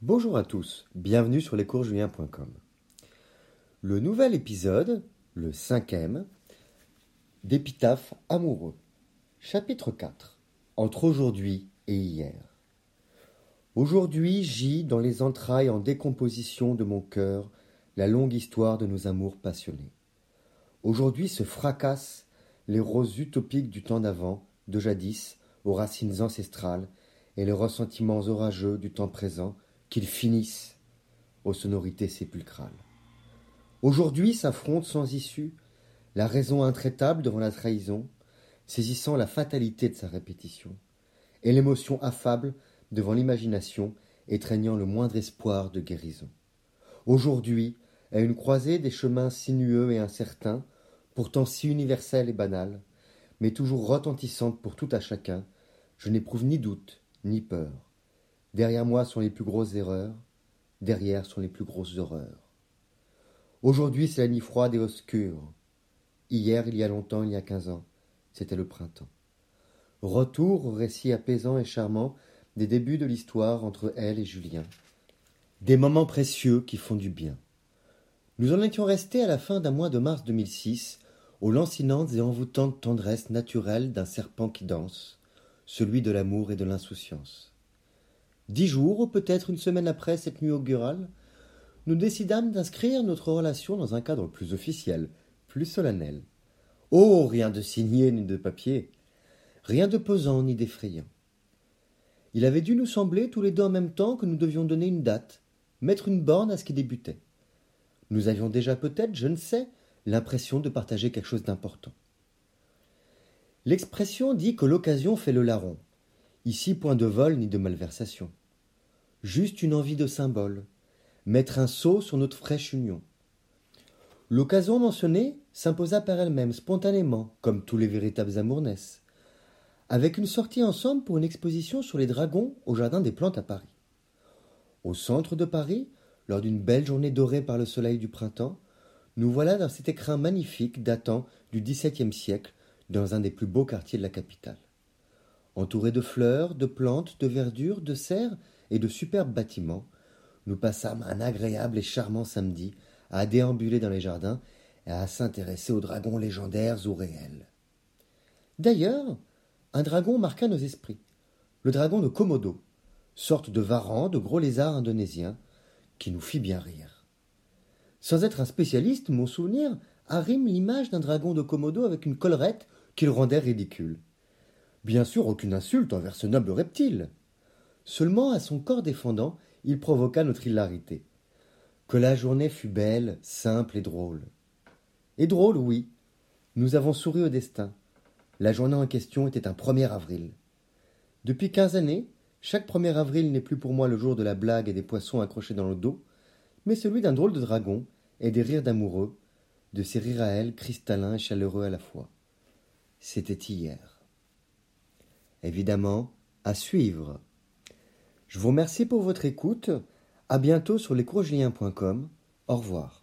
Bonjour à tous, bienvenue sur lescoursjulien.com. Le nouvel épisode, le cinquième, d'Épitaphe amoureux. Chapitre 4. Entre aujourd'hui et hier. Aujourd'hui gît dans les entrailles en décomposition de mon cœur la longue histoire de nos amours passionnés. Aujourd'hui se fracassent les roses utopiques du temps d'avant, de jadis, aux racines ancestrales, et les ressentiments orageux du temps présent, qu'ils finissent aux sonorités sépulcrales. Aujourd'hui s'affronte sans issue la raison intraitable devant la trahison, saisissant la fatalité de sa répétition, et l'émotion affable devant l'imagination, étreignant le moindre espoir de guérison. Aujourd'hui, à une croisée des chemins sinueux et incertains, pourtant si universels et banals, mais toujours retentissantes pour tout à chacun, je n'éprouve ni doute, ni peur. Derrière moi sont les plus grosses erreurs, derrière sont les plus grosses horreurs. Aujourd'hui, c'est la nuit froide et obscure. Hier, il y a longtemps, il y a quinze ans, c'était le printemps. Retour au récit apaisant et charmant des débuts de l'histoire entre elle et Julien. Des moments précieux qui font du bien. Nous en étions restés à la fin d'un mois de mars 2006, aux lancinantes et envoûtantes tendresses naturelles d'un serpent qui danse, celui de l'amour et de l'insouciance. Dix jours, ou peut-être une semaine après cette nuit augurale, nous décidâmes d'inscrire notre relation dans un cadre plus officiel, plus solennel. Oh, rien de signé ni de papier, rien de pesant ni d'effrayant. Il avait dû nous sembler tous les deux en même temps que nous devions donner une date, mettre une borne à ce qui débutait. Nous avions déjà peut-être, je ne sais, l'impression de partager quelque chose d'important. L'expression dit que l'occasion fait le larron. Ici, point de vol ni de malversation. Juste une envie de symbole. Mettre un sceau sur notre fraîche union. L'occasion mentionnée s'imposa par elle-même, spontanément, comme tous les véritables amours avec une sortie ensemble pour une exposition sur les dragons au Jardin des Plantes à Paris. Au centre de Paris, lors d'une belle journée dorée par le soleil du printemps, nous voilà dans cet écrin magnifique datant du XVIIe siècle dans un des plus beaux quartiers de la capitale. Entourés de fleurs, de plantes, de verdure, de serres et de superbes bâtiments, nous passâmes un agréable et charmant samedi à déambuler dans les jardins et à s'intéresser aux dragons légendaires ou réels. D'ailleurs, un dragon marqua nos esprits, le dragon de Komodo, sorte de varan de gros lézards indonésiens, qui nous fit bien rire. Sans être un spécialiste, mon souvenir arrime l'image d'un dragon de Komodo avec une collerette qu'il rendait ridicule. Bien sûr, aucune insulte envers ce noble reptile. Seulement, à son corps défendant, il provoqua notre hilarité. Que la journée fut belle, simple et drôle. Et drôle, oui. Nous avons souri au destin. La journée en question était un 1er avril. Depuis quinze années, chaque 1er avril n'est plus pour moi le jour de la blague et des poissons accrochés dans le dos, mais celui d'un drôle de dragon et des rires d'amoureux, de ces rires à elle cristallins et chaleureux à la fois. C'était hier évidemment, à suivre. Je vous remercie pour votre écoute. À bientôt sur lescoursjulien.com. Au revoir.